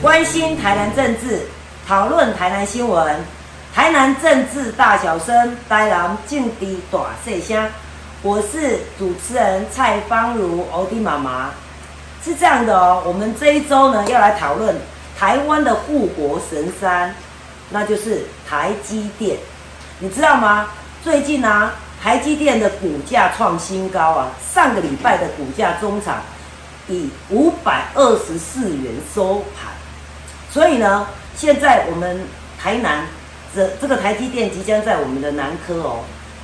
关心台南政治，讨论台南新闻，台南政治大小声，台南政治大细声。我是主持人蔡芳如，欧弟妈妈。是这样的哦，我们这一周呢要来讨论台湾的护国神山，那就是台积电。你知道吗？最近呢，台积电的股价创新高啊！上个礼拜的股价中场以五百二十四元收盘，所以呢，现在我们台南这这个台积电即将在我们的南科哦，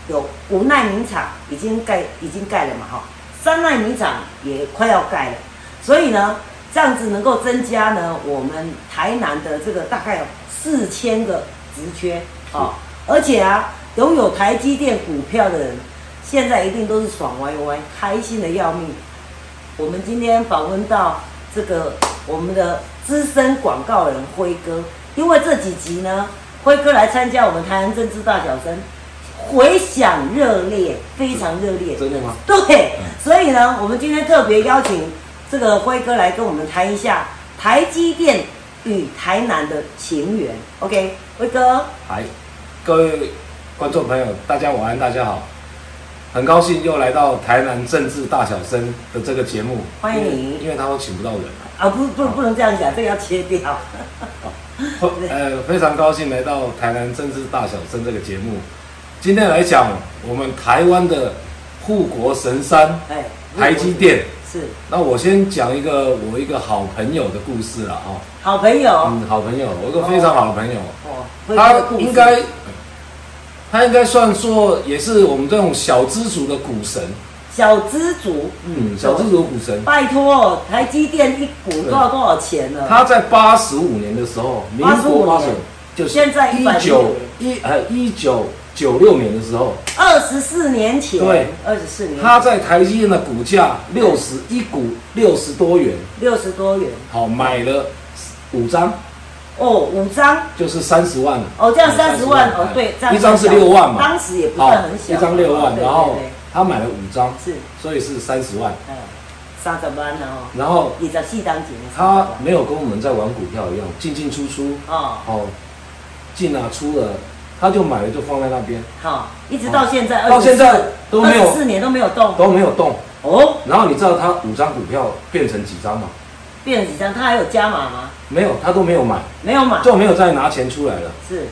有五纳米厂已经盖已经盖了嘛哈，三纳米厂也快要盖了。所以呢，这样子能够增加呢，我们台南的这个大概有四千个职缺啊，而且啊，拥有台积电股票的人，现在一定都是爽歪歪，开心的要命。我们今天访问到这个我们的资深广告人辉哥，因为这几集呢，辉哥来参加我们台南政治大小生，回响热烈，非常热烈。真的吗？对，所以呢，我们今天特别邀请。这个辉哥来跟我们谈一下台积电与台南的情缘。OK，辉哥。嗨，各位观众朋友，大家晚安，大家好。很高兴又来到台南政治大小生的这个节目，欢迎你。因为他都请不到人啊，不不不能这样讲，这个要切掉。呃，非常高兴来到台南政治大小声这个节目。今天来讲我们台湾的护国神山，哎，台积电。是，那我先讲一个我一个好朋友的故事了哈。好朋友，嗯，好朋友，我一个非常好的朋友。哦，他应该，他应该算作也是我们这种小资族的股神。小资族，嗯，小资族股神。拜托，台积电一股多少多少钱呢？他在八十五年的时候，民国八十五，就现在一九一呃一九。九六年的时候，二十四年前，对，二十四年，他在台积电的股价六十一股六十多元，六十多元，好买了五张，哦，五张？就是三十万。哦，这样三十万，哦，对，一张是六万嘛，当时也不算很小，一张六万，然后他买了五张，是，所以是三十万，嗯，三十万哦，然后你在细当钱，他没有跟我们在玩股票一样进进出出，哦，哦，进啊出了。他就买了，就放在那边。好，一直到现在，到现在都没有四年都没有动，都没有动。哦，然后你知道他五张股票变成几张吗？变成几张？他还有加码吗？没有，他都没有买，没有买，就没有再拿钱出来了。是，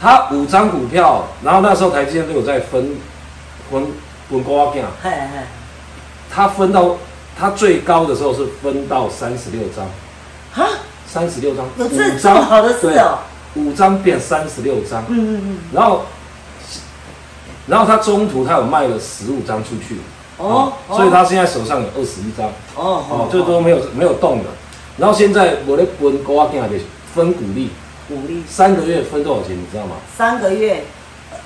他五张股票，然后那时候台积电都有在分分分瓜片啊。嘿嘿，他分到他最高的时候是分到三十六张。啊？三十六张？有这这么好的事哦？五张变三十六张，嗯嗯嗯，然后，然后他中途他有卖了十五张出去，哦，所以他现在手上有二十一张，哦哦，最多没有没有动的。然后现在我的分高啊，跟分股利，股利三个月分多少钱，你知道吗？三个月，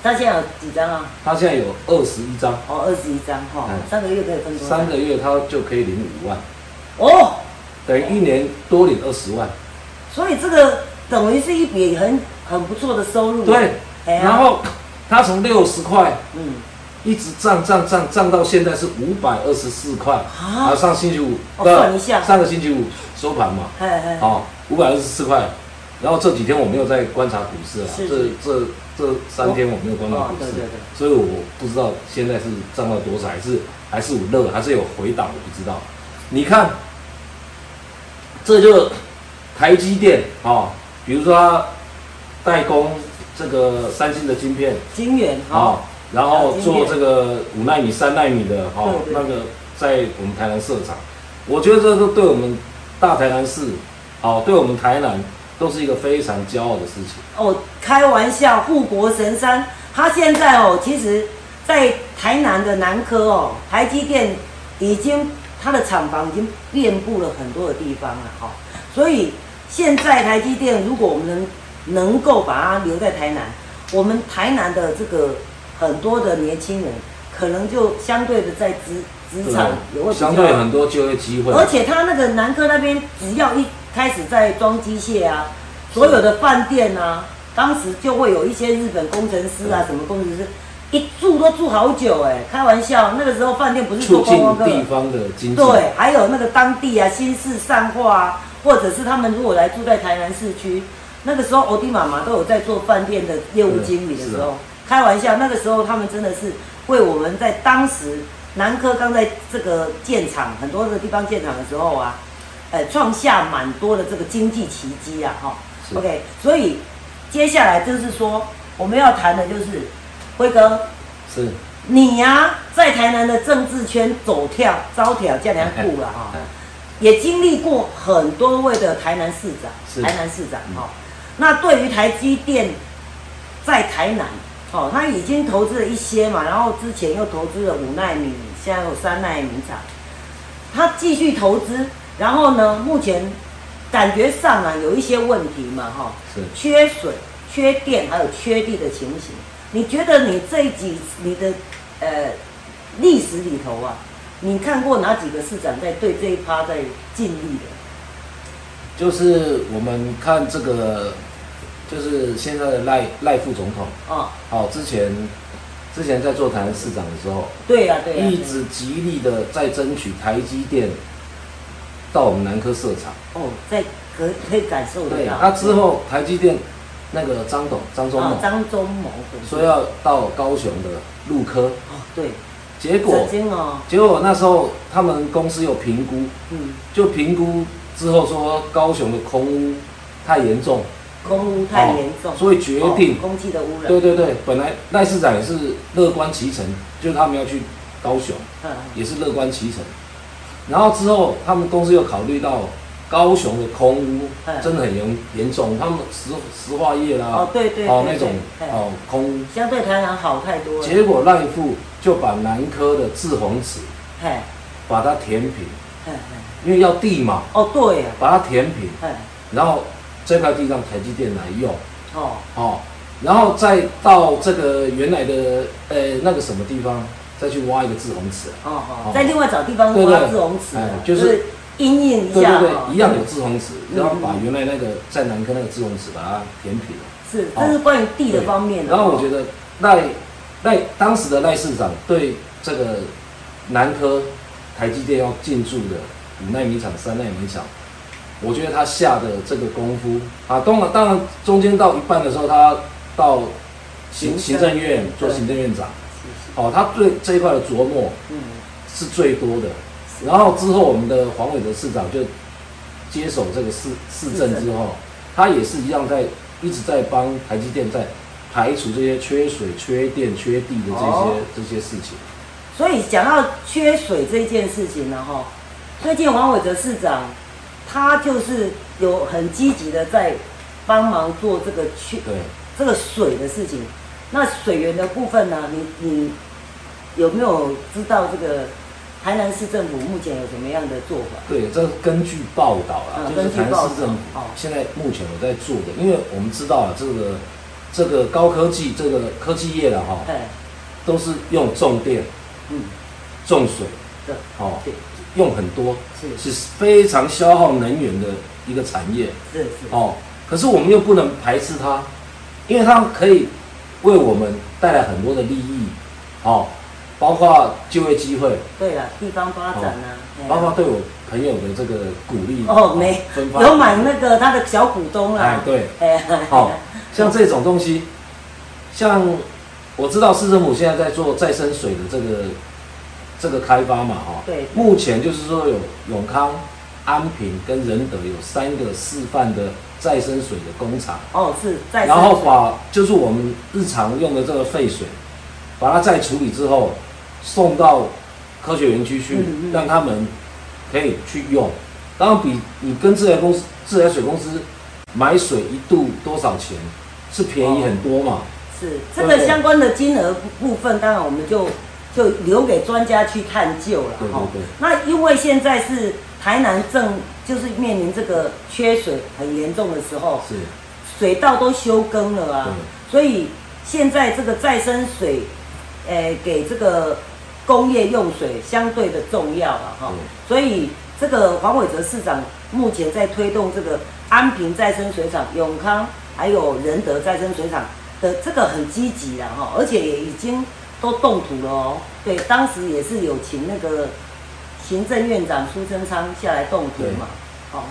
他现在有几张啊？他现在有二十一张，哦，二十一张哈，三个月可以分多少？三个月他就可以领五万，哦，等于一年多领二十万，所以这个。等于是一笔很很不错的收入。对，然后他从六十块，嗯，一直涨涨涨涨到现在是五百二十四块。啊，上星期五，算一下，上个星期五收盘嘛，好，五百二十四块。然后这几天我没有在观察股市了，这这这三天我没有关注股市，所以我不知道现在是涨到多少，还是还是有热，还是有回档，我不知道。你看，这就台积电啊。比如说，它代工这个三星的晶片，晶圆啊，然后做这个五纳米、三纳米的哈，那个在我们台南设厂，我觉得这都对我们大台南市，好，对我们台南都是一个非常骄傲的事情。哦，开玩笑，护国神山，他现在哦，其实，在台南的南科哦，台积电已经它的厂房已经遍布了很多的地方了，哈，所以。现在台积电，如果我们能能够把它留在台南，我们台南的这个很多的年轻人，可能就相对的在职职场相对很多就业机会。而且他那个南科那边，只要一开始在装机械啊，所有的饭店啊，当时就会有一些日本工程师啊，什么工程师，一住都住好久哎，开玩笑，那个时候饭店不是做观光客，地方的经济，对，还有那个当地啊，新市上化啊，或者是他们如果来住在台南市区，那个时候欧弟妈妈都有在做饭店的业务经理的时候，开玩笑，那个时候他们真的是为我们在当时南科刚在这个建厂很多的地方建厂的时候啊，呃，创下蛮多的这个经济奇迹啊，哈，OK，所以接下来就是说我们要谈的就是。辉哥，是，你呀，在台南的政治圈走跳、招挑、这样酷了哈，也经历过很多位的台南市长，台南市长哈。那对于台积电在台南，哦，他已经投资了一些嘛，然后之前又投资了五纳米，现在有三纳米厂，他继续投资，然后呢，目前感觉上啊有一些问题嘛，哈，是缺水、缺电，还有缺地的情形。你觉得你这几你的呃历史里头啊，你看过哪几个市长在对这一趴在尽力的？就是我们看这个，就是现在的赖赖副总统啊，好，之前之前在做台南市长的时候，对呀对呀，一直极力的在争取台积电到我们南科设厂。哦，在可可以感受得到。那之后台积电。那个张董张忠谋，张忠谋说要到高雄的陆科。哦，对，结果结果那时候他们公司有评估，嗯，就评估之后说高雄的空污太严重，空污太严重，所以决定空气的污染。对对对，本来赖市长也是乐观其成，就是他们要去高雄，嗯，也是乐观其成，然后之后他们公司又考虑到。高雄的空污真的很严严重，他们石石化业啦，哦对对，哦那种哦空污，相对台南好太多了。结果赖富就把南科的志宏池，嘿，把它填平，因为要地嘛，哦对呀，把它填平，然后这块地让台积电来用，哦。哦，然后再到这个原来的呃那个什么地方，再去挖一个志宏池，哦哦，再另外找地方挖志宏池，就是。阴影一下，对对对，一样有志宏池，然后把原来那个在南科那个志宏池把它填平了。是，这是关于地的方面的。然后我觉得赖赖当时的赖市长对这个南科台积电要进驻的五纳米厂、三纳米厂，我觉得他下的这个功夫啊，当然当然中间到一半的时候，他到行行政院做行政院长，哦，他对这一块的琢磨嗯是最多的。然后之后，我们的黄伟哲市长就接手这个市市政之后，他也是一样在一直在帮台积电在排除这些缺水、缺电、缺地的这些这些事情。所以讲到缺水这件事情呢，哈，最近黄伟哲市长他就是有很积极的在帮忙做这个缺对这个水的事情。那水源的部分呢，你你有没有知道这个？台南市政府目前有什么样的做法？对，这根据报道啊，就是台南市政府现在目前有在做的，因为我们知道啊，这个这个高科技这个科技业的哈，都是用重电，嗯，重水，对，哦，用很多，是是非常消耗能源的一个产业，是是哦，可是我们又不能排斥它，因为它可以为我们带来很多的利益，哦。包括就业机会，对了，地方发展呢，包括对我朋友的这个鼓励哦，没有买那个他的小股东了，哎，对，好，像这种东西，像我知道市政府现在在做再生水的这个这个开发嘛，哈，对，目前就是说有永康、安平跟仁德有三个示范的再生水的工厂，哦，是，然后把就是我们日常用的这个废水，把它再处理之后。送到科学园区去，让他们可以去用。当然，比你跟自来公司、自来水公司买水一度多少钱是便宜很多嘛？是这个相关的金额部分，当然我们就就留给专家去探究了。对对对。那因为现在是台南正就是面临这个缺水很严重的时候，是水稻都休耕了啊，所以现在这个再生水，诶，给这个。工业用水相对的重要了哈，所以这个黄伟哲市长目前在推动这个安平再生水厂、永康还有仁德再生水厂的这个很积极了哈，而且也已经都动土了哦。对，当时也是有请那个行政院长苏贞昌下来动土嘛。哦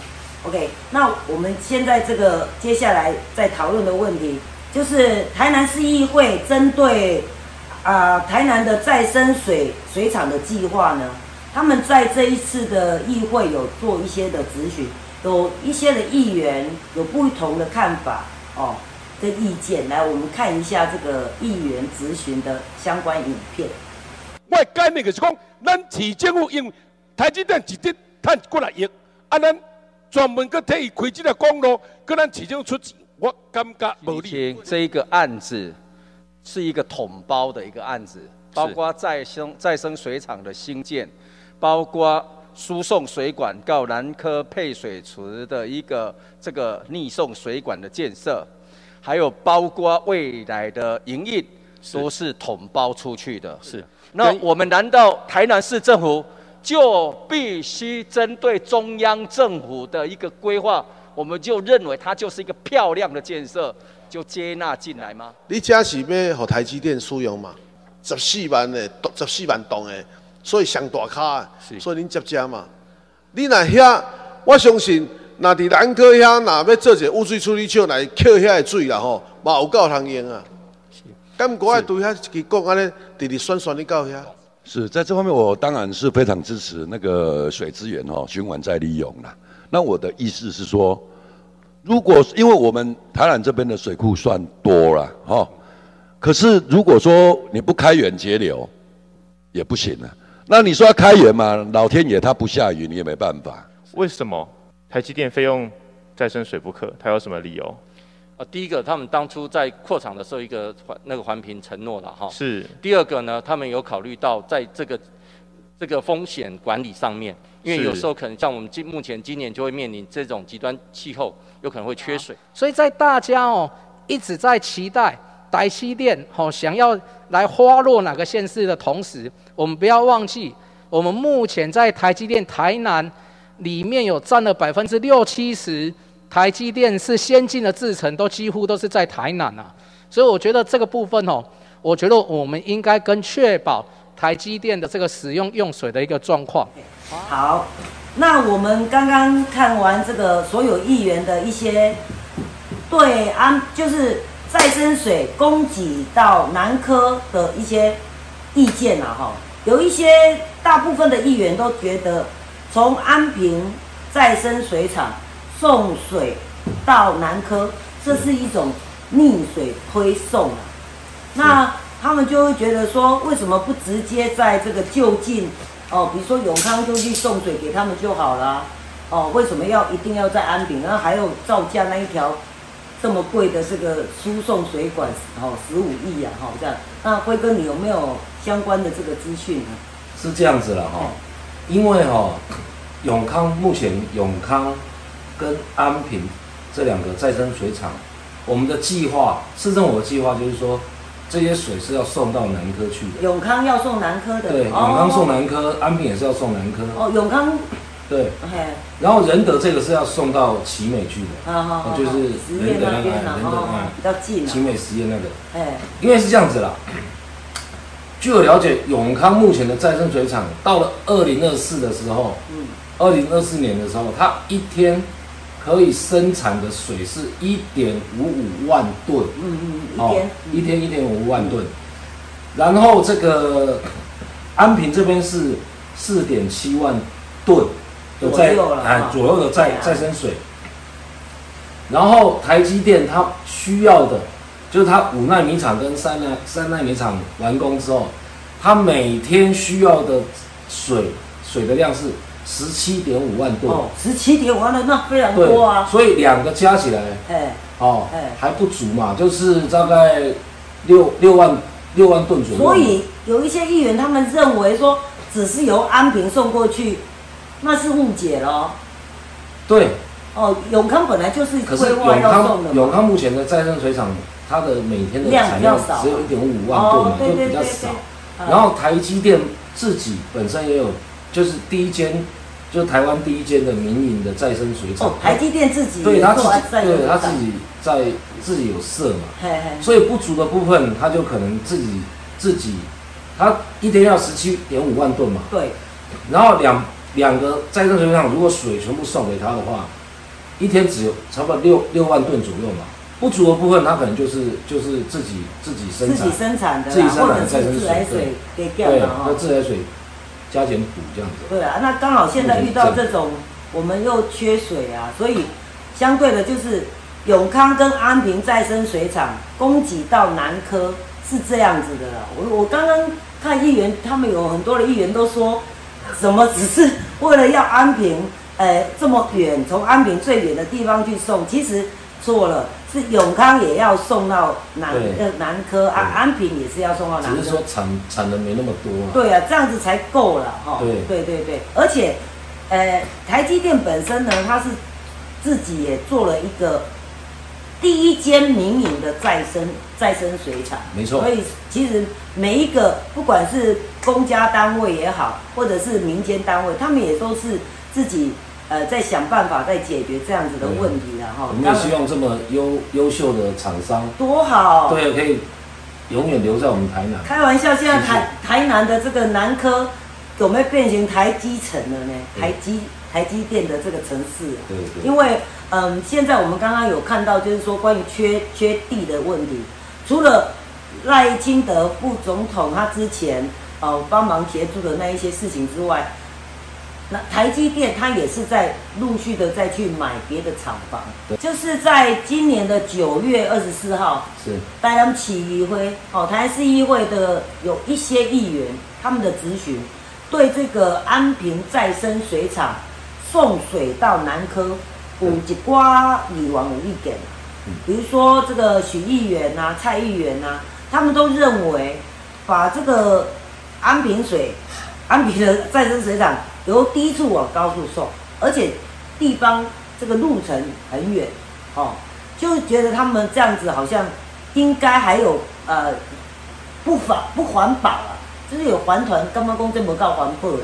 ，OK，那我们现在这个接下来在讨论的问题，就是台南市议会针对啊台南的再生水水厂的计划呢，他们在这一次的议会有做一些的咨询，有一些的议员有不同的看法哦。的意见，来，我们看一下这个议员咨询的相关影片。我概念就是讲，咱市政府用台积电一直赚过来亿，啊，咱专门去替伊开这个公路，跟咱市政府出钱，我感觉无理。这一个案子是一个统包的一个案子，包括再生再生水厂的新建，包括输送水管到南科配水池的一个这个逆送水管的建设。还有包括未来的营运都是统包出去的。是，那我们难道台南市政府就必须针对中央政府的一个规划，我们就认为它就是一个漂亮的建设，就接纳进来吗？你这是要和台积电使用嘛？十四万的，十四万栋的，所以上大卡，所以您接接嘛。你那遐，我相信。那伫南科遐，若要做一个污水处理厂来扣遐的水啦吼，嘛有够通用啊。是，咁国外对遐一支讲安尼，直直宣宣你到遐。是在这方面，我当然是非常支持那个水资源哦循环再利用啦。那我的意思是说，如果因为我们台南这边的水库算多了吼，可是如果说你不开源节流，也不行啊。那你说要开源嘛，老天爷他不下雨，你也没办法。为什么？台积电非用再生水不可，它有什么理由？啊，第一个，他们当初在扩厂的时候，一个环那个环评承诺了哈。是。第二个呢，他们有考虑到在这个这个风险管理上面，因为有时候可能像我们今目前今年就会面临这种极端气候，有可能会缺水。所以在大家哦一直在期待台积电哦想要来花落哪个县市的同时，我们不要忘记，我们目前在台积电台南。里面有占了百分之六七十，台积电是先进的制程，都几乎都是在台南啊，所以我觉得这个部分哦，我觉得我们应该跟确保台积电的这个使用用水的一个状况。好，那我们刚刚看完这个所有议员的一些对安，就是再生水供给到南科的一些意见啊，哈，有一些大部分的议员都觉得。从安平再生水厂送水到南科，这是一种逆水推送啊。那他们就会觉得说，为什么不直接在这个就近哦，比如说永康就去送水给他们就好了哦？为什么要一定要在安平？然后还有造价那一条这么贵的这个输送水管哦，十五亿啊，哈这样。那辉哥，你有没有相关的这个资讯呢？是这样子了哈。因为哈，永康目前永康跟安平这两个再生水厂，我们的计划，市政府的计划就是说，这些水是要送到南科去的。永康要送南科的。对，永康送南科，安平也是要送南科。哦，永康。对。然后仁德这个是要送到奇美去的。好好就是仁德那个，仁德啊，比较近。奇美实验那个。哎。因为是这样子啦。据我了解，永康目前的再生水厂到了二零二四的时候，嗯，二零二四年的时候，它一天可以生产的水是一点五五万吨，嗯嗯，一天一天一点五五万吨，然后这个安平这边是四点七万吨的在啊左右的再再生水，然后台积电它需要的。就是它五纳米厂跟三纳三纳米厂完工之后，它每天需要的水水的量是十七点五万吨。哦，十七点五万吨，那非常多啊。所以两个加起来，哎，哦，哎，还不足嘛，就是大概六六万六万吨左右。所以有一些议员他们认为说，只是由安平送过去，那是误解了。对。哦，永康本来就是规划要送的。永康目前的再生水厂。它的每天的产量只有一点五万吨嘛，就比较少。然后台积电自己本身也有，就是第一间，就是台湾第一间的民营的再生水厂。台积电自己对他自己，对他自己在自己有设嘛，所以不足的部分，他就可能自己自己他一天要十七点五万吨嘛。对。然后两两个再生水厂，如果水全部送给他的话，一天只有差不多六六万吨左右嘛。不足的部分，他可能就是就是自己自己生产，自己生产的，自己生产再生水，给掉了哈。那自来水加减补这样子。对啊，那刚好现在遇到这种，我们又缺水啊，所以相对的，就是永康跟安平再生水厂供给到南科是这样子的了。我我刚刚看议员，他们有很多的议员都说，什么只是为了要安平，呃，这么远，从安平最远的地方去送，其实错了。是永康也要送到南呃南科啊，安平也是要送到南科。只是说产产能没那么多。对啊，这样子才够了哈。对对对对，而且，呃，台积电本身呢，它是自己也做了一个第一间民营的再生再生水厂。没错。所以其实每一个不管是公家单位也好，或者是民间单位，他们也都是自己。呃，在想办法在解决这样子的问题了哈。我们也希望这么优优秀的厂商多好，对，可以永远留在我们台南。开玩笑，现在台台南的这个南科有没有变成台积城了呢？台积台积电的这个城市。对对。因为嗯，现在我们刚刚有看到，就是说关于缺缺地的问题，除了赖清德副总统他之前呃帮忙协助的那一些事情之外。那台积电它也是在陆续的再去买别的厂房，就是在今年的九月二十四号，是。台南起议会哦，台南市议会的有一些议员他们的咨询，对这个安平再生水厂送水到南科，有一瓜议员有意见，比如说这个许议员呐、蔡议员呐，他们都认为把这个安平水、安平的再生水厂。由低处往高处送，而且地方这个路程很远，哦，就觉得他们这样子好像应该还有呃不环不环保啊，就是有环团干嘛公这么告环保了，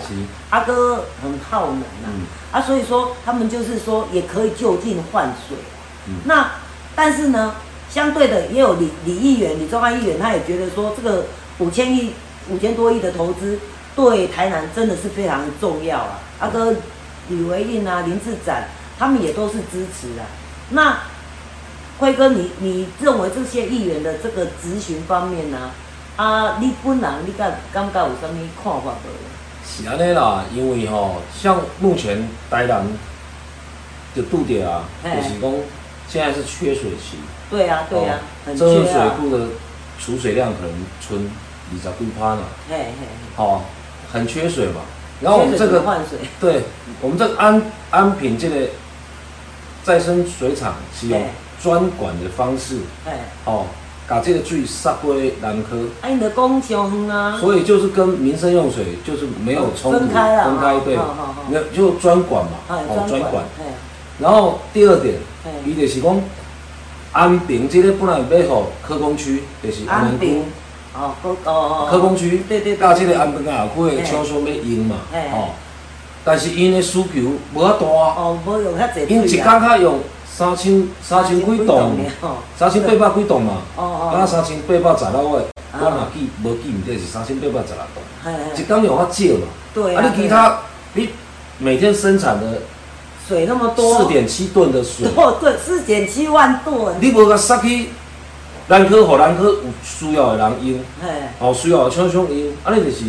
阿哥很耗能啊，啊，所以说他们就是说也可以就近换水，那但是呢，相对的也有李李议员、李中安议员，他也觉得说这个五千亿、五千多亿的投资。对台南真的是非常重要啊！阿哥李维印啊、林志展，他们也都是支持的。那辉哥，你你认为这些议员的这个咨询方面呢？啊，你本人你感感觉有什么看法无？是安尼啦，因为吼，像目前台南的度点啊，就是讲现在是缺水期。对啊，对啊，很缺啊。这水库的储水量可能存二十几趴呢。嘿嘿。好。很缺水嘛，然后我们这个 对，我们这个安安平这个再生水厂是用专管的方式，哦，把这个水杀归南科。哎，你的工厂啊。所以就是跟民生用水就是没有冲突，分开分开对，那就专管嘛，哦专管。然后第二点，伊就是讲安平这个本来要好科工区，就是安平。哦，哦哦，科工区，对对，加这个安平啊，区的厂商要用嘛，哦，但是因的需求无遐大，哦，无用遐济因一工较用三千三千几栋，三千八百几栋嘛，哦哦，啊三千八百十六个，我若记无记唔对是三千八百十六栋，一工用较少嘛，对啊，你其他你每天生产的水那么多，四点七吨的水，哦对，四点七万吨，你无甲塞去。咱科和咱科有需要的人用，哦，需要的厂商用，安尼就是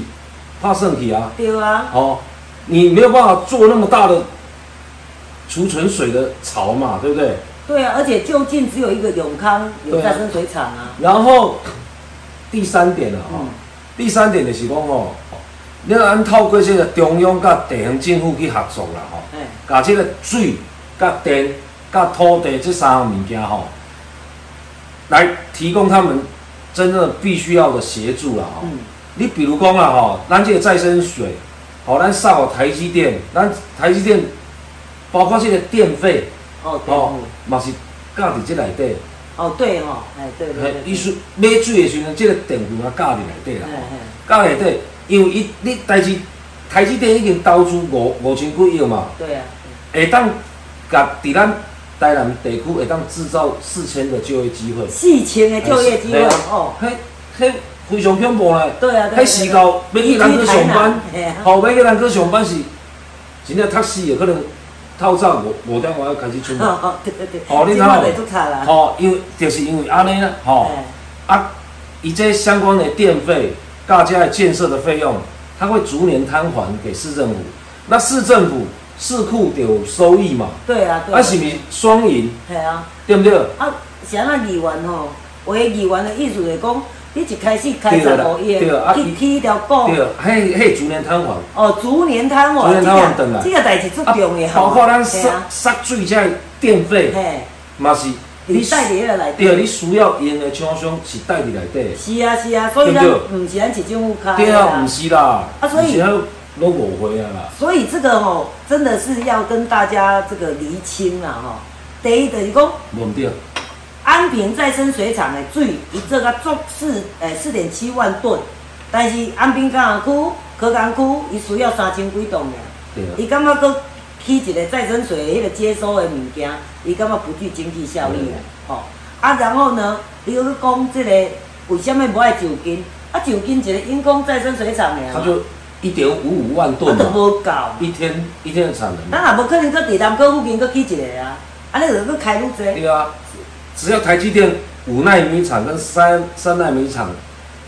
怕剩去啊。对啊。哦，你没有办法做那么大的储存水的槽嘛，对不对？对啊，而且就近只有一个永康有再生水厂啊。然后第三点啊，哦，第三点就是讲哦，你按透过这个中央甲地方政府去合作啦，吼，把这个水、甲电、甲土地这三样物件吼。来提供他们真正必须要的协助了哈。你比如讲啊哈，咱这个再生水，好，咱上好台积电，咱台积电包括这个电费，哦，哦，嘛是加伫这内底。哦，对哈，哎，对对对。伊是买水的时阵，这个电费嘛加伫内底啦。加内底，因为伊你台积台积电已经投资五五千几亿嘛。对啊。会当甲伫咱。台南地区会当制造四千个就业机会，四千个就业机会哦，迄迄非常恐怖嘞。对啊，迄时候要去南科上班，吼，要去南科上班是真正太死的，可能透早五五点我要开始出门。哦，对对对。哦，你看，吼，因为就是因为安尼啦，吼，啊，以这相关的电费、大家的建设的费用，它会逐年摊还给市政府。那市政府市库有收益嘛？对啊，对。啊，是咪双赢？系啊，对不对？啊，像那议员吼，话议员的意思是讲。你一开始开十五亿，去起一条股，对，迄迄逐年摊还。哦，逐年摊还，逐年摊还等来。这个代志最重要。包括咱杀杀水这电费，嘿嘛是你带伫个内底。对，你需要用的厂商是带伫内底。是啊是啊，所以咱唔是咱市政府开。对啊，唔是啦。啊，所以都误会啊啦。所以这个吼，真的是要跟大家这个厘清啦吼。第一就是讲。问对。安平再生水厂的水，伊做甲足四诶四点七万吨，但是安平港区、科港区，伊需要三千几吨尔。伊感觉搁起一个再生水的迄个接收的物件，伊感觉不具经济效益啊。吼，啊，然后呢，伊又去讲这个为什么无爱就近？啊，就近一个因公再生水厂尔。他就一点五五万吨嘛。都无够。一天一天的产能。咱也无可能搁地南搁附近搁起一个啊，安尼就搁开愈多。对啊。只要台积电五纳米厂跟三三纳米厂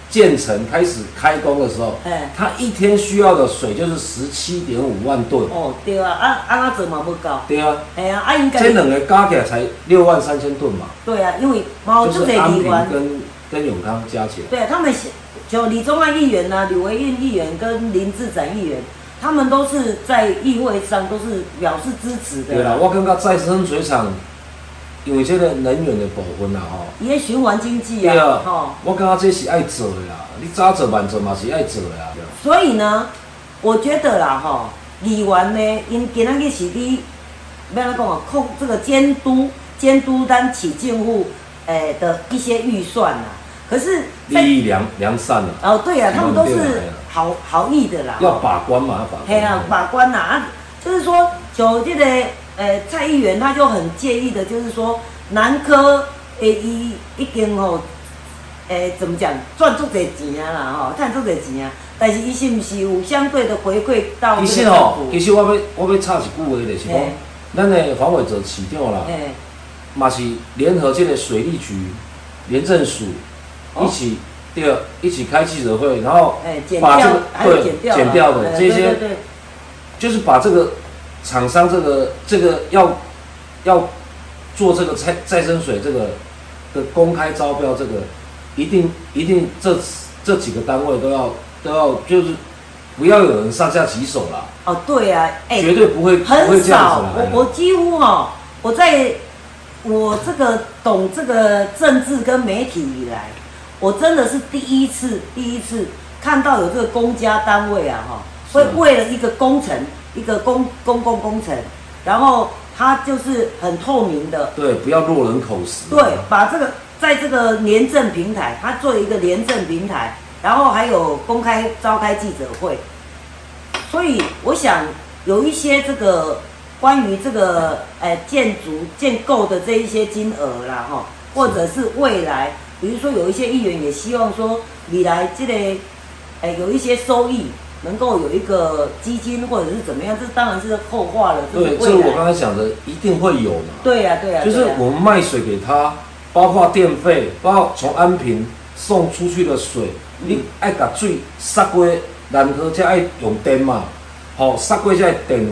建成开始开工的时候，哎，它一天需要的水就是十七点五万吨。哦，对啊，啊啊那怎么不够？对啊，哎呀，啊应该这两个加起来才六万三千吨嘛。对啊，因为毛就是安平跟跟永康加起来。对啊，他们就李宗安议员呐、李维运议员跟林志展议员，他们都是在议会上都是表示支持的。对啦，我感觉再生水厂。因为这个能源的部分啦，吼，伊个循环经济啊，吼，我感觉这是爱做的啦，你早做晚做嘛是爱做的啊。所以呢，我觉得啦，吼，议员呢，因今仔日是你，要安怎讲啊？控这个监督监督咱起政府诶的一些预算啦。可是利益良良善啊。哦，对啊，他们都是好好意的啦。要把关嘛，要把关。嘿啊，把关呐啊，就是说，就这个。呃，蔡议员他就很介意的，就是说南科诶，一一经吼，诶，怎么讲赚足侪钱啊啦吼，赚足侪钱啊，但是伊是毋是有相对的回馈到其实哦，其实我要我要插一句话咧，是讲咱的黄伟哲市长啦，嘛是联合这个水利局、廉政署一起第二，一起开记者会，然后把这个对减掉的这些，就是把这个。厂商这个这个要要做这个再再生水这个的公开招标，这个一定一定这这几个单位都要都要就是不要有人上下其手了。哦，对啊，哎，绝对不会很少。我我几乎哦，我在我这个懂这个政治跟媒体以来，我真的是第一次第一次看到有这个公家单位啊哈，会为了一个工程。一个公公共工程，然后它就是很透明的，对，不要落人口实。对，把这个在这个廉政平台，它做一个廉政平台，然后还有公开召开记者会。所以我想有一些这个关于这个呃建筑建构的这一些金额啦，哈，或者是未来，比如说有一些议员也希望说，你来这个，哎，有一些收益。能够有一个基金或者是怎么样，这当然是后话了。对，这我刚才讲的一定会有嘛。对呀，对呀。就是我们卖水给他，包括电费，包括从安平送出去的水，你爱把水杀过然后才爱用电嘛。好，杀过才电费，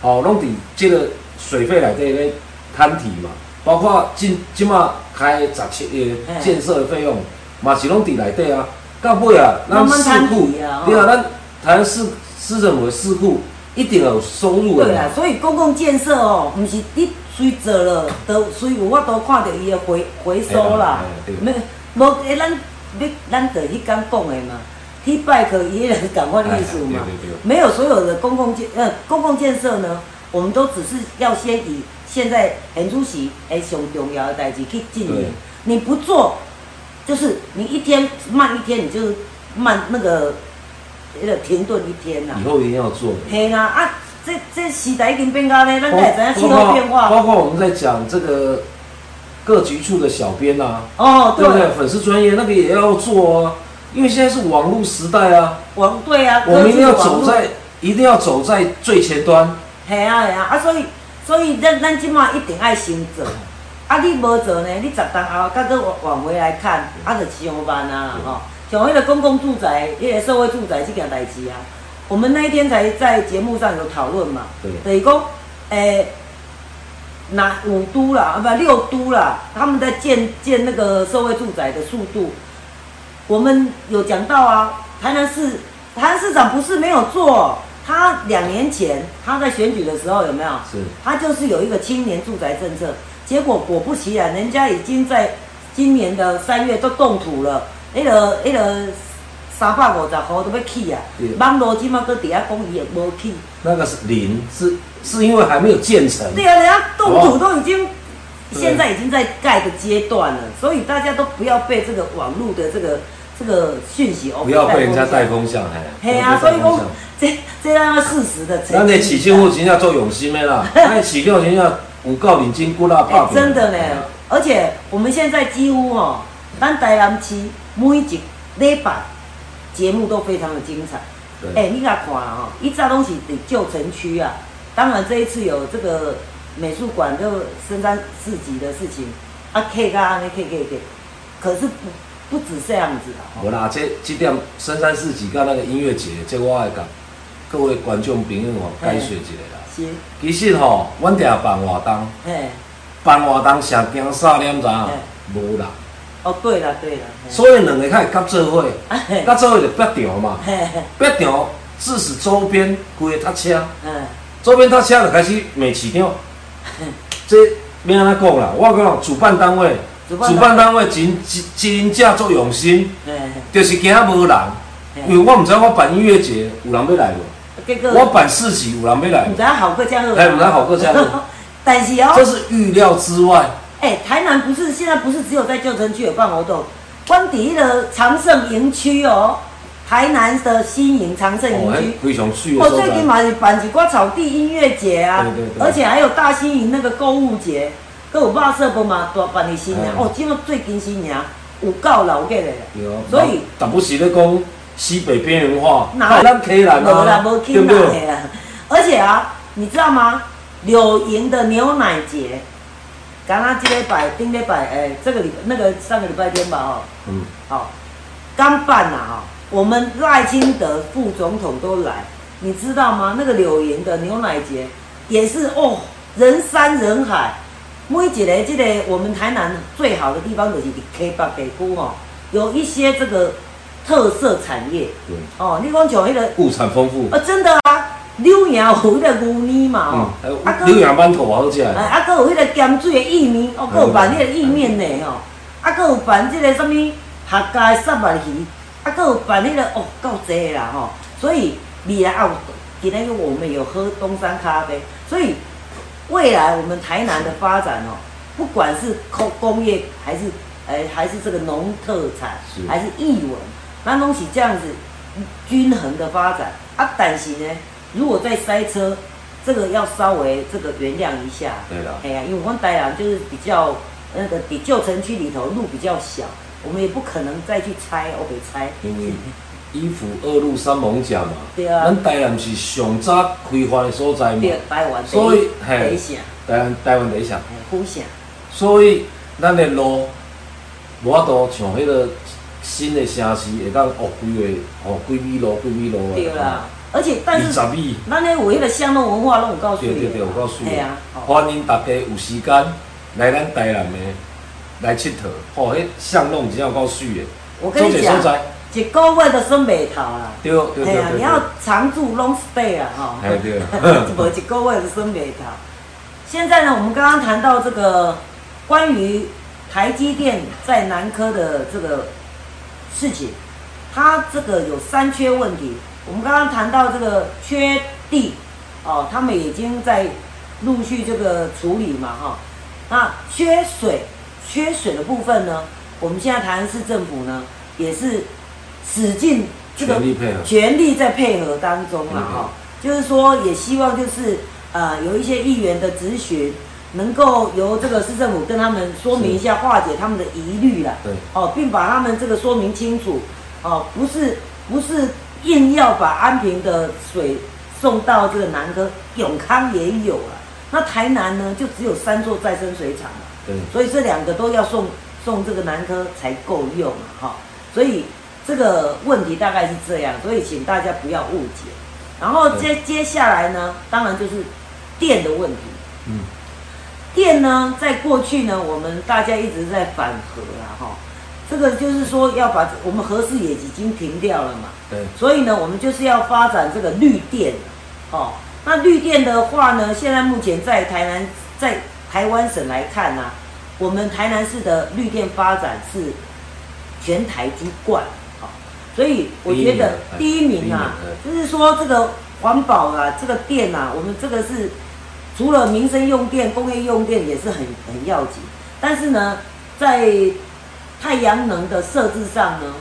好，拢伫这个水费内底咧摊提嘛。包括今今嘛开十七个建设的费用，嘛是拢伫内底啊。到尾啊，咱市库，对啊，咱。台湾市市政府的市库一定有收入的。对啊，所以公共建设哦，不是你随做了，都随有法都看到伊的回回收啦。没，无诶，咱要咱得去讲讲的嘛，去拜可伊个赶快艺术嘛。没有所有的公共建呃公共建设呢，我们都只是要先以现在很主席诶上重要的代志去进行。你不做，就是你一天慢一天，你就是慢那个。那个停顿一天呐，以后一定要做。嘿啦啊，这这时代已经变高咧，咱在怎样气候变化？包括我们在讲这个各局处的小编呐，哦，对不对？粉丝专业那个也要做啊。因为现在是网络时代啊。网对啊，我们一定要走在，一定要走在最前端。系啊系啊，啊所以所以咱咱即马一定爱先做。啊，你无做呢？你十档后再搁往往回来看，啊，就上班啊吼。像迄个公共住宅、迄个社会住宅这件代志啊，我们那一天才在节目上有讨论嘛。对。等于讲，诶，哪五都啦，啊不六都啦，他们在建建那个社会住宅的速度，我们有讲到啊。台南市台南市长不是没有做，他两年前他在选举的时候有没有？是。他就是有一个青年住宅政策。结果果不其然，人家已经在今年的三月都动土了，那个那个三百五十户都要起啊，网络今嘛搁底下讲伊也无起。那个是零，是是因为还没有建成。对啊，人家动土都已经，现在已经在盖的阶段了，所以大家都不要被这个网络的这个这个讯息哦，不要被人家带风向，嘿。嘿啊，所以讲这这样事实的。那你起政府真正做用心的啦，那起政府真正。五告领金骨拉爆，真的呢！而且我们现在几乎哦，咱台南区每一礼拜节目都非常的精彩。哎，你来看哦，一早东西得旧城区啊。当然这一次有这个美术馆就深山四级的事情啊，K 噶安尼 K K K，可是不不止这样子啊。无啦，这这点深山四级跟那个音乐节，这我爱讲各位观众朋友哦，解说一下。其实吼，阮定办活动，办活动上惊三点钟，无啦。哦，对啦，对啦。所以两个较会合做伙，合做伙就别场嘛，别场致使周边规个搭车，周边搭车就开始卖市场。这要安怎讲啦？我讲主办单位，主办单位。真真真正做用心，就是惊无人，因为我毋知我办音乐节有人要来无。我办四级有人没来，唔知好客家乐，哎，好客家乐，但是哦，这是预料之外。哎，台南不是现在不是只有在旧城区有办活动，关底的长盛营区哦，台南的新营长盛营区。非常去。我最近嘛是办几挂草地音乐节啊，对对对，而且还有大新营那个购物节，跟有巴色不嘛大办的新娘，哦，今个最近新娘有够老个嘞，所以但不是咧讲。西北边缘化，那咱可以来吗？对不对？而且啊，你知道吗？柳营的牛奶节，刚刚今礼拜、顶礼拜，哎，这个礼那个上个礼拜天吧，哦，嗯，好，刚办呐，哈，我们赖清德副总统都来，你知道吗？那个柳营的牛奶节也是哦，人山人海，每一个这个我们台南最好的地方就是 K 八北区哦，有一些这个。特色产业，对。哦，你讲像迄个物产丰富，啊，真的啊，柳营有迄个牛面嘛，哦，啊，柳营馒头好食，啊，啊，佮有迄个咸水的意面，哦，佮有办迄个意面呢，吼，啊，佮有办即个什么客家的沙白鱼，啊，佮有办迄个哦，够济啦，吼，所以未来啊，今天我们有喝东山咖啡，所以未来我们台南的发展哦，不管是工工业还是诶还是这个农特产，还是艺文。那东西这样子均衡的发展啊，但是呢，如果在塞车，这个要稍微这个原谅一下。对了，哎呀，因为我们台南就是比较那个比旧城区里头路比较小，我们也不可能再去拆，我给拆。一府二路三艋甲嘛，对啊，咱台南是上早开发的所在嘛，对，台湾所以嘿，台湾台湾理想，虎城，所以咱的路无法度像迄个。新的城市会当哦，规个哦，规米路，规米路啊。对啦，而且但是，咱咧有迄个乡农文化，拢有告诉对对对，有告诉。你啊，欢迎大家有时间来咱台南的来佚佗。哦，迄巷弄真有够水的。我跟你讲，一个月都算袂头啦。对对对。啊，你要常住 long stay 啊，哈。哎对。无 一个月都算袂头。现在呢，我们刚刚谈到这个关于台积电在南科的这个。事情，它这个有三缺问题。我们刚刚谈到这个缺地，哦，他们已经在陆续这个处理嘛，哈。那缺水，缺水的部分呢，我们现在台湾市政府呢，也是使劲这个全力在配合当中了，哈。就是说，也希望就是呃，有一些议员的咨询。能够由这个市政府跟他们说明一下，化解他们的疑虑了。对，哦，并把他们这个说明清楚。哦，不是不是硬要把安平的水送到这个南科，永康也有了。那台南呢，就只有三座再生水厂嘛。对。所以这两个都要送送这个南科才够用啊，哈。所以这个问题大概是这样，所以请大家不要误解。然后接接下来呢，当然就是电的问题。嗯。电呢，在过去呢，我们大家一直在反核啊，哈。这个就是说要把我们核四也已经停掉了嘛。对。所以呢，我们就是要发展这个绿电，哦。那绿电的话呢，现在目前在台南，在台湾省来看呢，我们台南市的绿电发展是全台之冠，好，所以我觉得第一名啊，就是说这个环保啊，这个电啊，我们这个是除了民生用电、工业用电也是很很要紧，但是呢，在太阳能的设置上呢，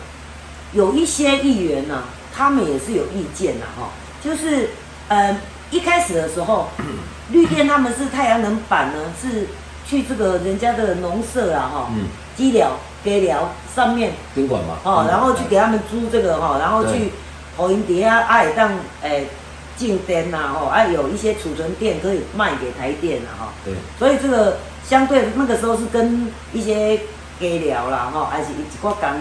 有一些议员呢，他们也是有意见的哈，就是呃。一开始的时候，绿电他们是太阳能板呢，是去这个人家的农舍啊，哈，机疗、给寮上面。宾馆嘛，哦，然后去给他们租这个哈，然后去投影碟啊，爱当诶进店呐，哈，啊有一些储存店可以卖给台电啊，哈，对，所以这个相对那个时候是跟一些给寮啦，哈，还是一个工厂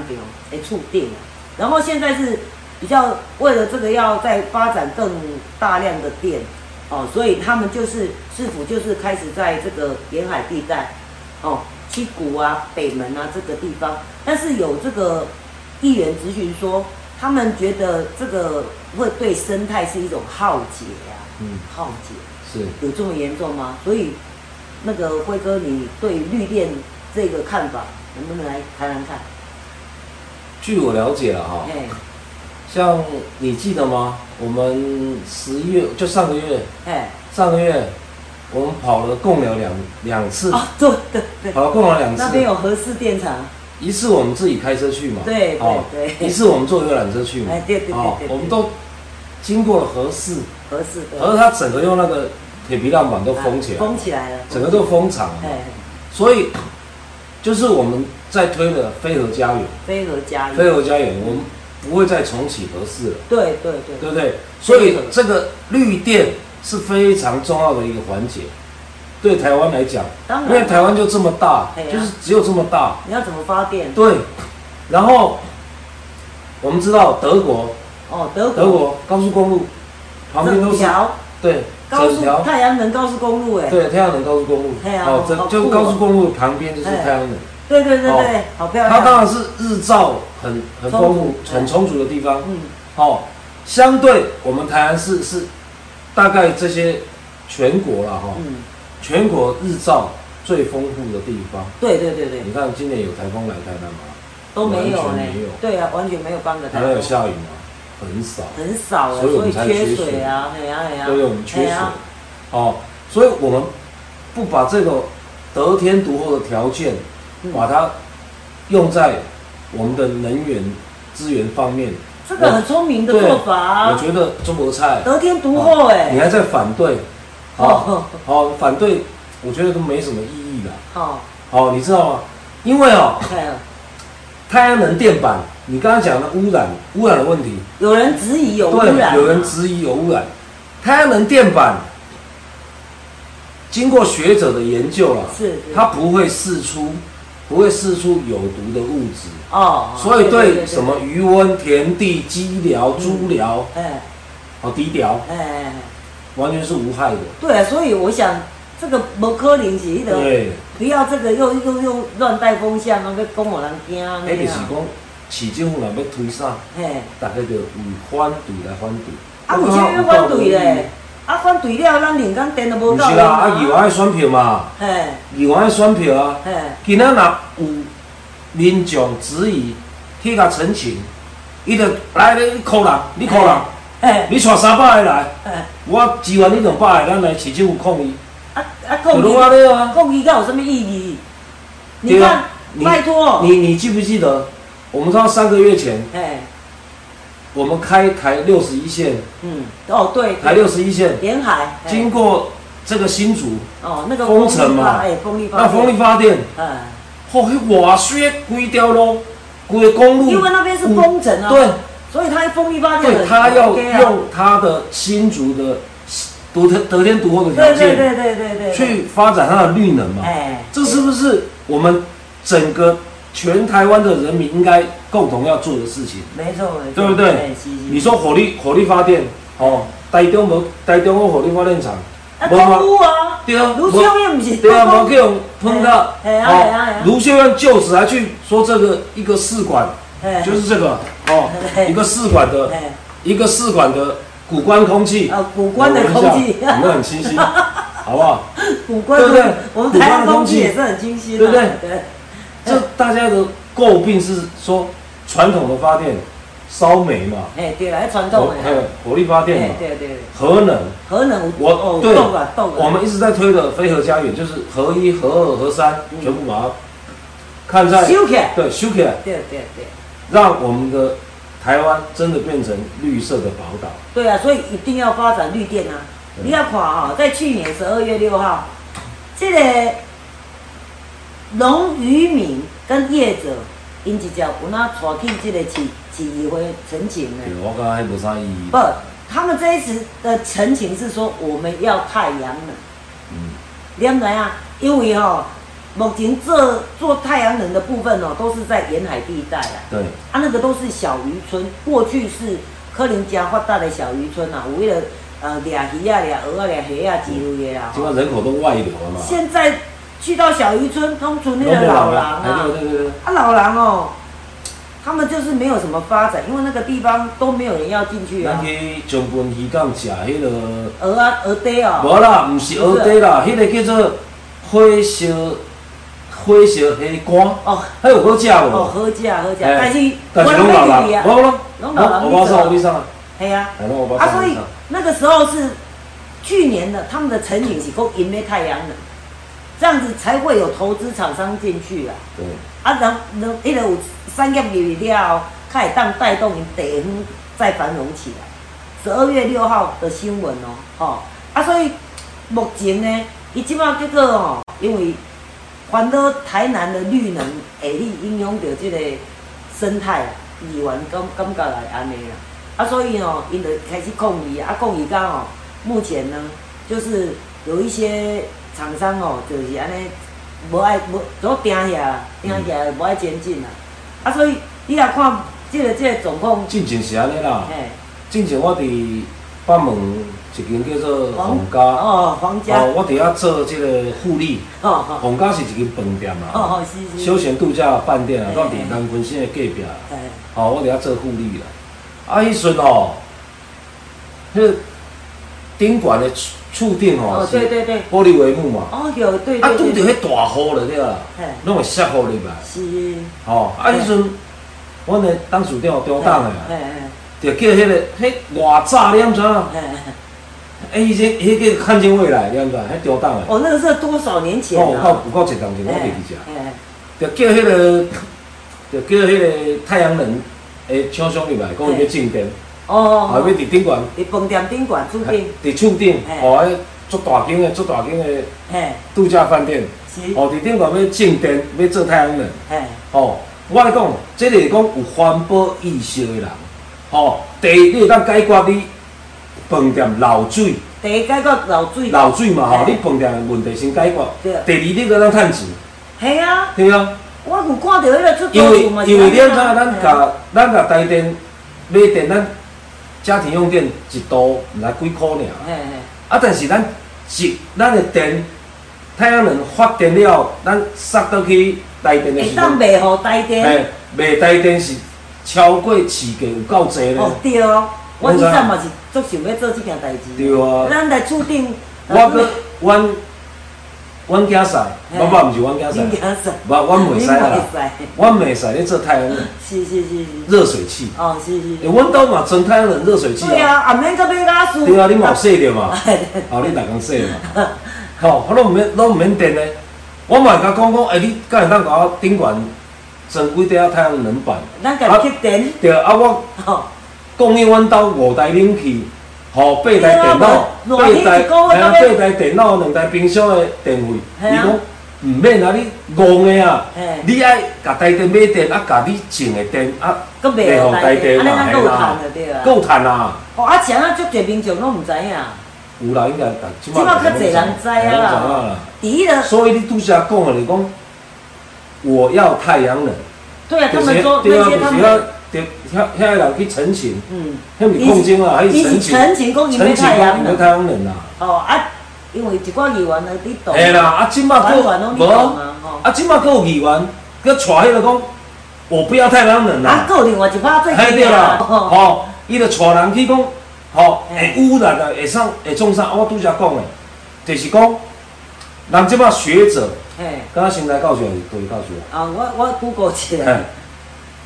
诶触电啊，然后现在是。比较为了这个要再发展更大量的电，哦，所以他们就是市府就是开始在这个沿海地带，哦，七股啊、北门啊这个地方，但是有这个议员咨询说，他们觉得这个会对生态是一种浩劫啊，嗯，浩劫是有这么严重吗？所以那个辉哥，你对绿电这个看法能不能来谈谈看？据我了解了哈。像你记得吗？我们十一月就上个月，哎，上个月我们跑了共有两两次，哦，对对对，跑了共有两次。那边有合适电厂，一次我们自己开车去嘛，对哦对，一次我们坐游览车去嘛，哎对对对对，我们都经过了合适，合适，而它整个用那个铁皮浪板都封起来，封起来了，整个都封厂了，哎，所以就是我们在推的飞河家园，飞河家园，飞河家园，我们。不会再重启合适了。对对对，对不对？所以这个绿电是非常重要的一个环节，对台湾来讲，因为台湾就这么大，就是只有这么大。你要怎么发电？对，然后我们知道德国，哦，德国德国高速公路旁边都是对，高速太阳能高速公路哎，对，太阳能高速公路，哦，整就高速公路旁边就是太阳能。对对对对，好漂亮。它当然是日照很很丰富、很充足的地方。嗯，好，相对我们台湾市是大概这些全国了哈，全国日照最丰富的地方。对对对对。你看今年有台风来台南吗？都没有没有。对啊，完全没有帮的。台南有下雨吗？很少。很少，所以我们才缺水啊！对啊对啊。对，我们缺水。哦，所以我们不把这个得天独厚的条件。把它用在我们的能源资源方面，这个很聪明的做法。我觉得中国菜得天独厚哎，你还在反对？好，好反对，我觉得都没什么意义了。好，好，你知道吗？因为哦，太阳能电板，你刚刚讲的污染，污染的问题，有人质疑有污染，有人质疑有污染。太阳能电板经过学者的研究了，是它不会释出。不会释出有毒的物质哦，所以对什么余温、田地、鸡寮、猪寮，哎，好低调，哎，完全是无害的。对啊，所以我想这个无可能是的，对，不要这个又又又乱带风向，那个讲我人惊。哎，就是讲市政府若要推啥，嘿，大家就以反对来反对。啊，为什么要反对咧？啊，反对了，咱连工电都无够。不是啦，啊，议员的选票嘛。嘿。议员爱选票啊。嘿。今仔若有民众质疑，去甲澄清，伊就来你扣人，你扣人。嘿。你带三百个来。嘿。我支援你两百个，咱来市政府抗议。啊啊抗议！抗议，佮有什么意义？你看，拜托。你你记不记得？我们知道三个月前。嘿。我们开台六十一线，嗯，哦对，台六十一线，沿海经过这个新竹，哦那个封城嘛，哎风力发，那风力发电，哎，哦，迄瓦雪规条路，规公路，因为那边是工程啊，对，所以它风力发电，对，它要用它的新竹的独得得天独厚的条件，对对对对对，去发展它的绿能嘛，哎，这是不是我们整个全台湾的人民应该共同要做的事情？没错，没错对不对？你说火力火力发电，哦，台中无台中有火力发电厂。无啊，对啊，卢秀燕不是，对啊，无去用碰到，哦，卢秀燕就此还去说这个一个试管，就是这个哦，一个试管的，一个试管的古关空气，啊，古关的空气，我们很清晰，好不好？古关，对不对？我们台湾空气也是很清晰，对不对？对，这大家的诟病是说传统的发电。烧煤嘛，哎，对来传统的，还有火力发电嘛，对对，核能，核能，我对，我们一直在推的非核家园，就是核一、核二、核三，全部把它看在修起来，对，修起来，对对对，让我们的台湾真的变成绿色的宝岛。对啊，所以一定要发展绿电啊！你要看哈，在去年十二月六号，这个农渔民跟业者，因一只有那带去这个市。议会陈情呢？我感觉还无啥意义。不，他们这一次的陈情是说我们要太阳能。嗯。两个啊，因为哦，目前做做太阳能的部分哦，都是在沿海地带啊。对。啊，那个都是小渔村，过去是柯林家发达的小渔村啊，为了呃掠鱼啊、掠鹅啊、掠虾啊之类的啊。现在人口都外流了嘛。现在去到小渔村，通村那个老人啊，对对对。啊，老人哦。他们就是没有什么发展，因为那个地方都没有人要进去啊。咱去中滨渔港食迄个鹅啊，鹅底哦。无啦，唔是鹅底啦，迄个叫做火烧火烧虾干。哦，还有好食无？哦，好食好食，但是但是拢老人，无咯，拢老人。我我上我你上。系啊。啊，所以那个时候是去年的，他们的成景是够迎面太阳能，这样子才会有投资厂商进去啊。对。啊，然然迄个有。产业入去了，开始当带动地方再繁荣起来。十二月六号的新闻哦，吼啊，所以目前呢，伊即摆叫做哦，因为环岛台南的绿能会去影响到即个生态，议员感感觉来安尼啦。啊，所以哦，因就开始抗议啊，抗议讲哦，目前呢，就是有一些厂商哦，就是安尼无爱无都定遐，定遐无爱前进啦。啊，所以你若看，即个即个状况。进前是安尼啦。嘿。进前我伫北门一间叫做皇家。哦，皇家。哦，我伫遐做即个护理。哦哦。洪家是一间饭店啦。哦哦，是是。休闲度假饭店啊，到伫南昆县的隔壁。嘿。哦，我伫遐做护理啦。啊，迄阵哦，迄顶管的厝顶哦，对对对，玻璃帷幕嘛。哦，有对对。啊，拄着迄大雨了，对啦。嘿。拢会湿雨入来。是。哦，啊，迄阵，阮的当属长中档的，就叫迄个，迄偌早你毋知影？哎，以前迄个看见未来，你毋知？迄中档的。哦，那个是多少年前？哦，有够有够一档前，我袂记只。就叫迄个，就叫迄个太阳能的厂商入来，讲伊要进电。哦，后尾伫顶管，伫饭店顶管厝顶，伫厝顶，哦，迄足大间的，足大间的度假饭店，哦，伫顶悬要静电，要做太阳能，哦，我来讲，即个讲有环保意识的人，哦，第一你当解决你饭店漏水，第一解决漏水，漏水嘛，吼，你饭店的问题先解决，第二你个当趁钱，系啊，对啊，我有看到迄个出因为因为你影咱甲咱甲台电买电咱。家庭用电一度来几箍尔，啊！但是咱是咱的电，太阳能发电了，咱塞倒去台电的时阵，卖互台电？哎，卖台电是超过市价有够济咧。哦，对哦，我以前嘛是足想要做即件代志。对啊。咱来厝顶。我个，阮。阮囝婿，我爸毋是阮囝婿，无阮袂使啦，阮袂使。咧做太阳能，是是是。是，热水器，哦是是，阮兜嘛装太阳能热水器啊，对啊，也免搁买家私，对啊，你嘛有洗着嘛，哦，你逐工洗嘛，吼，我拢毋免，拢毋免电咧，我嘛会甲讲讲，哎，你敢会当甲我顶悬装几块太阳能板，咱家己吸电，对啊，我供应阮兜五台冷气。吼，八台电脑，八台，哎呀，八台电脑，两台冰箱的电费，伊讲毋免啊！你戆的啊，你爱甲台电买电，啊，甲你种的电啊，卖互台电嘛，够赚对啊，够赚啊！哦，啊，前啊，足侪民众拢毋知影。有啦，应该，即码较侪人知啊啦。第一，所以你拄下讲的，你讲我要太阳能。对啊，他们说那些他们，对，遐遐人去澄清，嗯，遐是控精啊，还是澄清？澄清讲因为太阳能。太阳能啊。哦啊。因为一寡议员呢，你懂。嘿啦，啊，今麦个无，啊，今麦个有议员，佮带迄个讲，我不要太阳能啦。啊，个另外一趴最对啦，吼，伊就带人去讲，吼，会污染啊，会上会种啥？我拄则讲的，就是讲，人即麦学者，嘿，刚刚先来教授是对教授。啊，我我估过起来，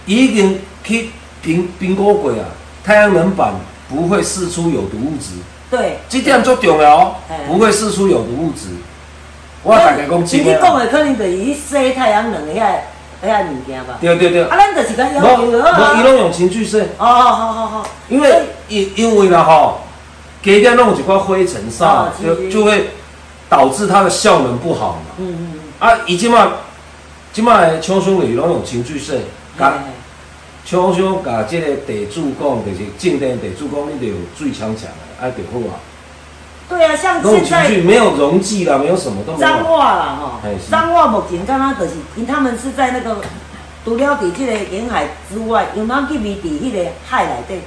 已经去评评估过啊，太阳能板不会释出有毒物质。对，这点足重要哦，不会释出有毒物质。我大概讲，其实讲的可能就是伊晒太阳能的遐遐物件吧。对对对。啊，咱就是讲要求的啊。伊拢用清水晒。哦哦，好好好。因为因因为啦吼，加点弄一块灰尘上，就就会导致它的效能不好嘛。嗯嗯嗯。啊，伊即马即马的厂商里拢用清水晒，甲厂商甲即个地主讲，就是静电地主讲，你得有最强强的。爱，就好啊！对啊，像现在没有溶剂了，没有什么都脏话了哈。脏话目前刚刚就是，因他们是在那个除了伫这个沿海之外，有哪去比伫迄个海来底，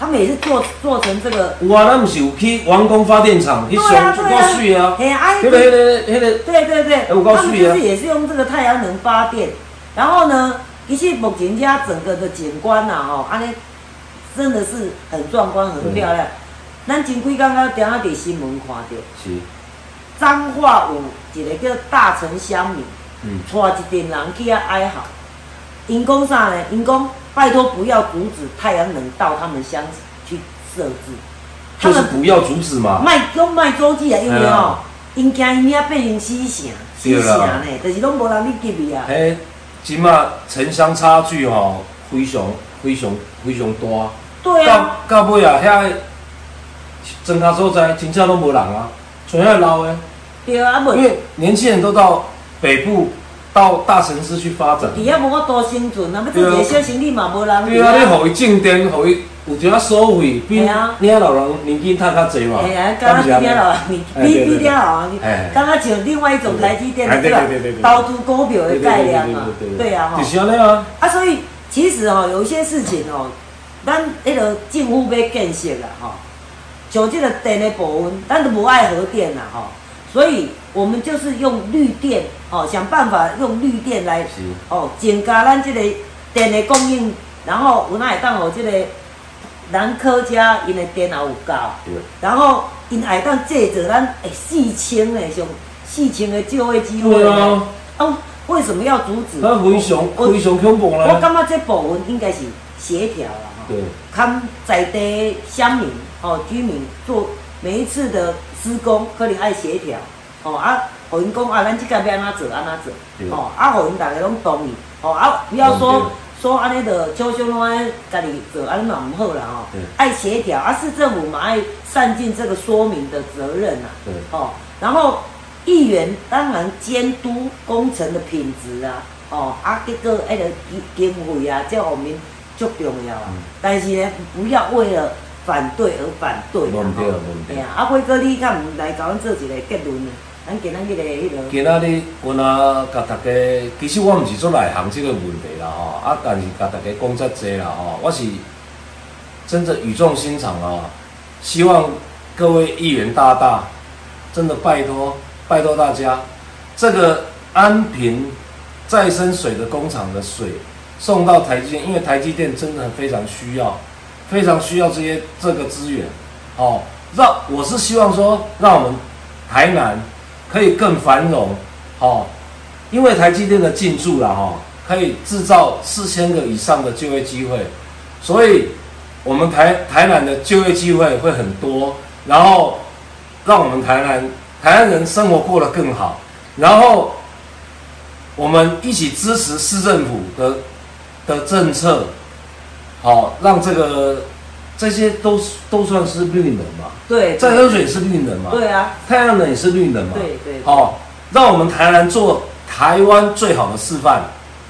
他们也是做做成这个。有啊，咱不是有去王宫发电厂去上去过水啊？嘿啊，那个那个那个，对对对，他们就是也是用这个太阳能发电。然后呢，其实目前家整个的景观呐，吼，安尼真的是很壮观，很漂亮。咱前几刚刚顶下伫新闻看到，是彰化有一个叫大城乡民，嗯，带一群人去遐哀嚎。因讲啥呢？因讲拜托不要阻止太阳能到他们乡去设置。就是不要阻止嘛。卖讲卖阻止啊，因为吼，因惊因遐变成死城，死城呢，就是拢无人去入去啊。嘿，即马城乡差距吼非常非常非常大。对啊。到到尾啊，遐。增加所在，真正都无人啊，全遐老的。对啊，因为年轻人都到北部、到大城市去发展。底下无法多生存啊，要做点小生意嘛，无人。对啊，你互伊种电，互伊有一下收费，比你遐老人年纪赚较济嘛。哎呀，刚刚比老人，比比较老人，刚刚像另外一种台积电的这个投资股票的概念嘛，对啊，就是安尼啊。啊，所以其实哦，有一些事情哦，咱迄个政府要建设啦，哈。像这个电的部分，咱都无爱核电啦，吼，所以我们就是用绿电，哦，想办法用绿电来，哦，增加咱这个电的供应，然后有哪会当哦，这个南科家因的电脑有够，然后因会当借着咱诶四千的像四千的就业机会啊，啊，为什么要阻止？那非常非常恐怖啦！我感觉这部分应该是协调啦，对，看在地乡民。哦，居民做每一次的施工，可能爱协调。哦啊，互因讲啊，咱即个要安怎做，安怎做。哦啊，互因大家拢同意。哦啊，不要说说安尼的，悄悄拢爱家己做，安尼嘛唔好啦。哦，爱协调，啊市政府嘛爱善尽这个说明的责任呐。对。哦，然后议员当然监督工程的品质啊。哦啊，这个迄个经费啊，这我们足重要啊。但是呢，不要为了。反对而反对啊！哎呀，阿辉哥，你敢唔来甲阮做一个结论呢？咱今仔日个迄个。今仔日我若甲大家，其实我毋是做内行这个问题啦吼，啊，但是甲大家讲遮济啦吼，我是真的语重心长啊，希望各位议员大大，真的拜托拜托大家，这个安平再生水的工厂的水送到台积电，因为台积电真的非常需要。非常需要这些这个资源，哦，让我是希望说，让我们台南可以更繁荣，哦，因为台积电的进驻了哈，可以制造四千个以上的就业机会，所以我们台台南的就业机会会很多，然后让我们台南台南人生活过得更好，然后我们一起支持市政府的的政策。好，让这个这些都都算是绿能嘛？对，再生水是绿能嘛？对啊，太阳能也是绿能嘛？对对。好，让我们台南做台湾最好的示范。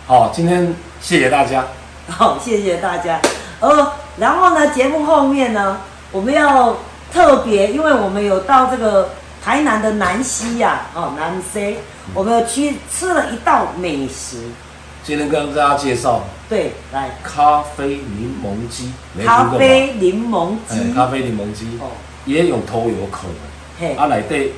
好，今天谢谢大家。好，谢谢大家。呃，然后呢，节目后面呢，我们要特别，因为我们有到这个台南的南溪呀，哦，南溪，我们去吃了一道美食。今天跟大家介绍，对，来。咖啡柠檬鸡，咖啡柠檬鸡，咖啡柠檬鸡，哦，也有头油烤的，嘿，啊内底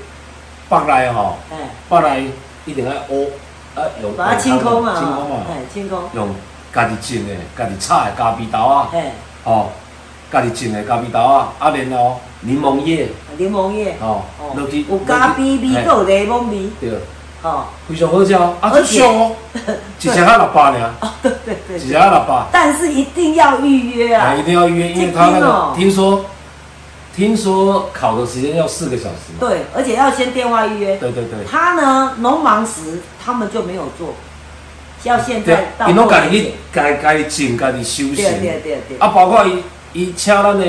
放来哈，哎，放来一定要乌，啊用把它清空啊，清空嘛，哎，清空，用家己种的，家己炒的咖啡豆啊，嘿，哦，家己种的咖啡豆啊，啊然后柠檬叶，柠檬叶，哦，落去有咖啡味，有柠檬味，对。哦，非常好吃哦，而且哦，只剩下六百呢。哦，对对对，只剩下六百。但是一定要预约啊！一定要预约，因为他那个听说，听说考的时间要四个小时。对，而且要先电话预约。对对对。他呢，农忙时他们就没有做，要现在到。你拢家己去，家家己种，家己休息。对对对对。啊，包括伊伊请咱的。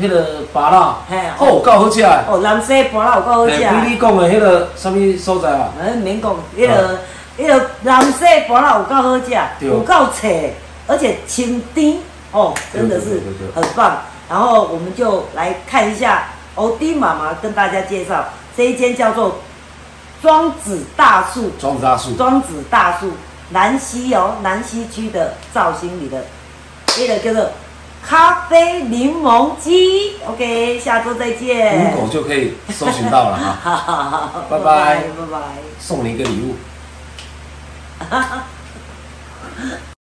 迄个芭乐，好够好吃哦，南西芭乐有够好吃。比你讲的迄个什么所在啊？嗯，免讲，迄个迄个南西芭乐有够好吃，有够脆，而且清甜哦，真的是很棒。然后我们就来看一下欧弟妈妈跟大家介绍这一间叫做庄子大树，庄子大树，庄子大树，南溪哦，南溪区的造型里的，那个叫做。咖啡柠檬鸡，OK，下周再见。Google 就可以搜寻到了哈。拜拜，拜拜，送你一个礼物。